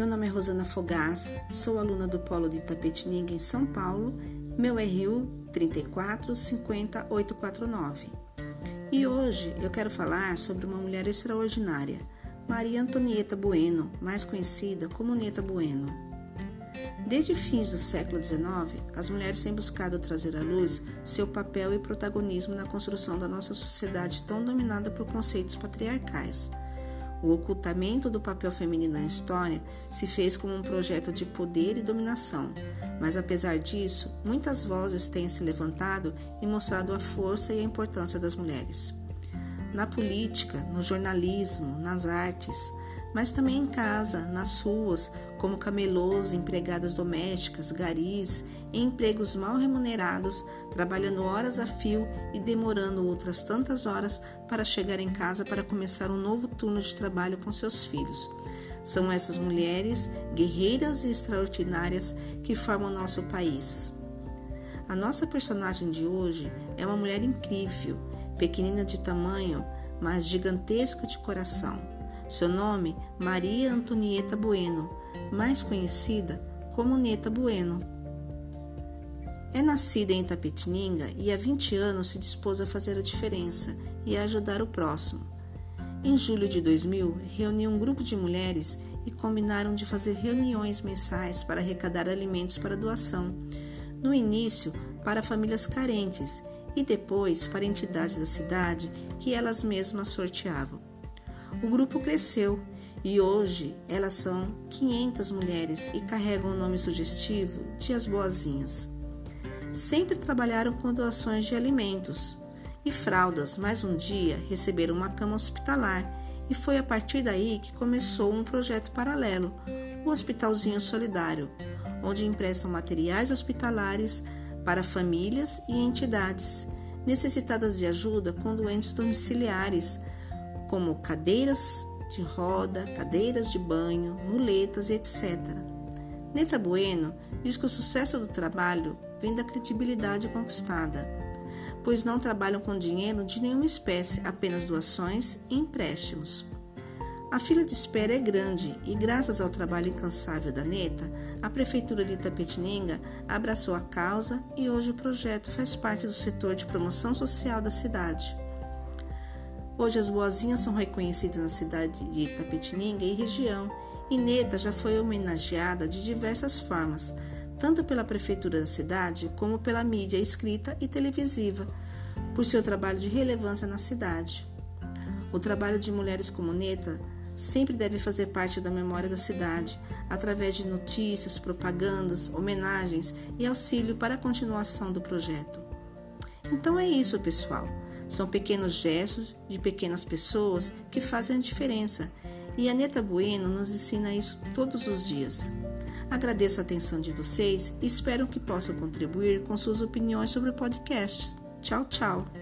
Meu nome é Rosana Fogaça, sou aluna do Polo de Itapetininga em São Paulo, meu RU 3450849. E hoje eu quero falar sobre uma mulher extraordinária, Maria Antonieta Bueno, mais conhecida como Neta Bueno. Desde fins do século XIX, as mulheres têm buscado trazer à luz seu papel e protagonismo na construção da nossa sociedade tão dominada por conceitos patriarcais. O ocultamento do papel feminino na história se fez como um projeto de poder e dominação, mas apesar disso, muitas vozes têm se levantado e mostrado a força e a importância das mulheres. Na política, no jornalismo, nas artes, mas também em casa, nas ruas, como camelôs, empregadas domésticas, garis, em empregos mal remunerados, trabalhando horas a fio e demorando outras tantas horas para chegar em casa para começar um novo turno de trabalho com seus filhos. São essas mulheres, guerreiras e extraordinárias, que formam nosso país. A nossa personagem de hoje é uma mulher incrível, pequenina de tamanho, mas gigantesca de coração seu nome, Maria Antonieta Bueno, mais conhecida como Neta Bueno. É nascida em Itapetininga e há 20 anos se dispôs a fazer a diferença e a ajudar o próximo. Em julho de 2000, reuniu um grupo de mulheres e combinaram de fazer reuniões mensais para arrecadar alimentos para doação. No início, para famílias carentes e depois para entidades da cidade que elas mesmas sorteavam. O grupo cresceu e hoje elas são 500 mulheres e carregam o nome sugestivo de As Boazinhas. Sempre trabalharam com doações de alimentos e fraldas, mas um dia receberam uma cama hospitalar e foi a partir daí que começou um projeto paralelo, o Hospitalzinho Solidário, onde emprestam materiais hospitalares para famílias e entidades necessitadas de ajuda com doentes domiciliares como cadeiras de roda, cadeiras de banho, muletas e etc. Neta Bueno diz que o sucesso do trabalho vem da credibilidade conquistada, pois não trabalham com dinheiro de nenhuma espécie, apenas doações e empréstimos. A fila de espera é grande e, graças ao trabalho incansável da Neta, a Prefeitura de Itapetininga abraçou a causa e hoje o projeto faz parte do setor de promoção social da cidade. Hoje as boazinhas são reconhecidas na cidade de Itapetininga e região, e Neta já foi homenageada de diversas formas, tanto pela prefeitura da cidade como pela mídia escrita e televisiva, por seu trabalho de relevância na cidade. O trabalho de mulheres como Neta sempre deve fazer parte da memória da cidade, através de notícias, propagandas, homenagens e auxílio para a continuação do projeto. Então é isso, pessoal. São pequenos gestos de pequenas pessoas que fazem a diferença e a Neta Bueno nos ensina isso todos os dias. Agradeço a atenção de vocês e espero que possam contribuir com suas opiniões sobre o podcast. Tchau, tchau!